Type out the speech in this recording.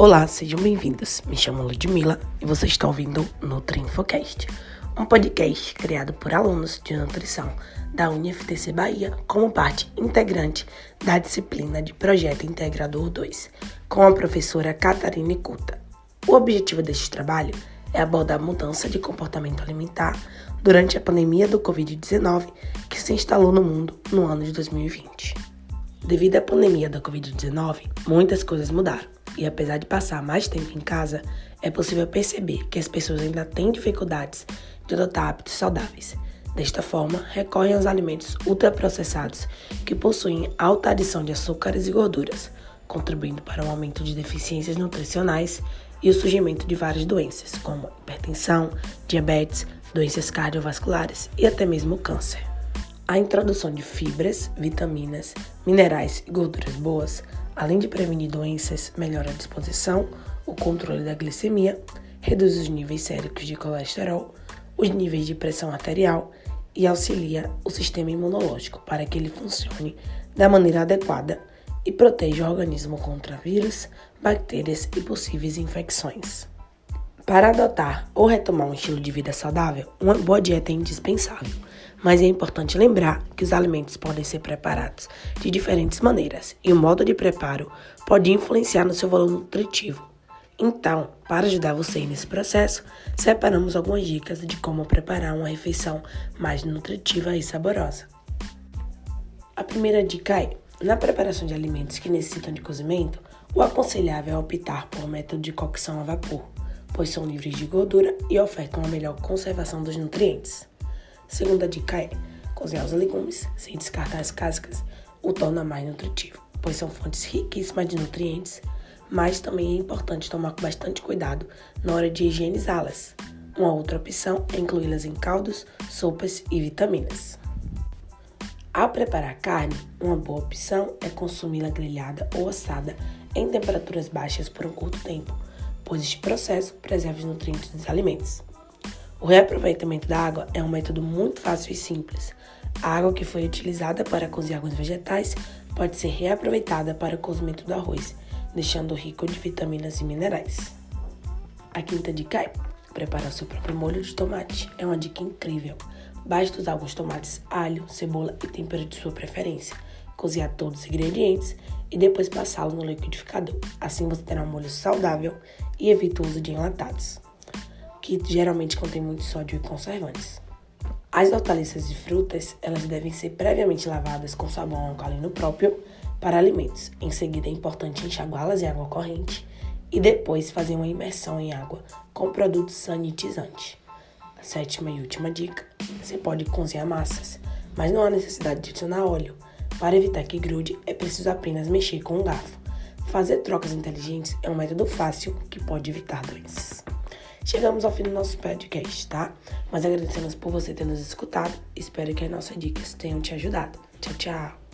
Olá, sejam bem-vindos. Me chamo Ludmilla e você está ouvindo NutriInfocast, um podcast criado por alunos de nutrição da UniFTC Bahia como parte integrante da disciplina de Projeto Integrador 2, com a professora Catarina Cuta. O objetivo deste trabalho é abordar a mudança de comportamento alimentar durante a pandemia do Covid-19 que se instalou no mundo no ano de 2020. Devido à pandemia da Covid-19, muitas coisas mudaram. E apesar de passar mais tempo em casa, é possível perceber que as pessoas ainda têm dificuldades de adotar hábitos saudáveis. Desta forma, recorrem aos alimentos ultraprocessados que possuem alta adição de açúcares e gorduras, contribuindo para o aumento de deficiências nutricionais e o surgimento de várias doenças, como hipertensão, diabetes, doenças cardiovasculares e até mesmo câncer. A introdução de fibras, vitaminas, minerais e gorduras boas, além de prevenir doenças, melhora a disposição, o controle da glicemia, reduz os níveis séricos de colesterol, os níveis de pressão arterial e auxilia o sistema imunológico para que ele funcione da maneira adequada e proteja o organismo contra vírus, bactérias e possíveis infecções. Para adotar ou retomar um estilo de vida saudável, uma boa dieta é indispensável, mas é importante lembrar que os alimentos podem ser preparados de diferentes maneiras e o modo de preparo pode influenciar no seu valor nutritivo. Então, para ajudar você nesse processo, separamos algumas dicas de como preparar uma refeição mais nutritiva e saborosa. A primeira dica é: na preparação de alimentos que necessitam de cozimento, o aconselhável é optar por um método de cocção a vapor, pois são livres de gordura e ofertam uma melhor conservação dos nutrientes. Segunda dica é: cozinhar os legumes sem descartar as cascas o torna mais nutritivo, pois são fontes riquíssimas de nutrientes, mas também é importante tomar bastante cuidado na hora de higienizá-las. Uma outra opção é incluí-las em caldos, sopas e vitaminas. Ao preparar carne, uma boa opção é consumi-la grelhada ou assada em temperaturas baixas por um curto tempo, pois este processo preserva os nutrientes dos alimentos. O reaproveitamento da água é um método muito fácil e simples. A água que foi utilizada para cozinhar alguns vegetais pode ser reaproveitada para o cozimento do arroz, deixando rico de vitaminas e minerais. A quinta dica é preparar seu próprio molho de tomate. É uma dica incrível. Basta usar alguns tomates, alho, cebola e tempero de sua preferência. Cozinhar todos os ingredientes e depois passá-lo no liquidificador. Assim você terá um molho saudável e evita o uso de enlatados, que geralmente contém muito sódio e conservantes. As hortaliças e frutas, elas devem ser previamente lavadas com sabão alcalino próprio para alimentos. Em seguida, é importante enxaguá-las em água corrente e depois fazer uma imersão em água com produto sanitizante. A sétima e última dica: você pode cozinhar massas, mas não há necessidade de adicionar óleo. Para evitar que grude, é preciso apenas mexer com um garfo. Fazer trocas inteligentes é um método fácil que pode evitar doenças. Chegamos ao fim do nosso podcast, tá? Mas agradecemos por você ter nos escutado. Espero que as nossas dicas tenham te ajudado. Tchau, tchau!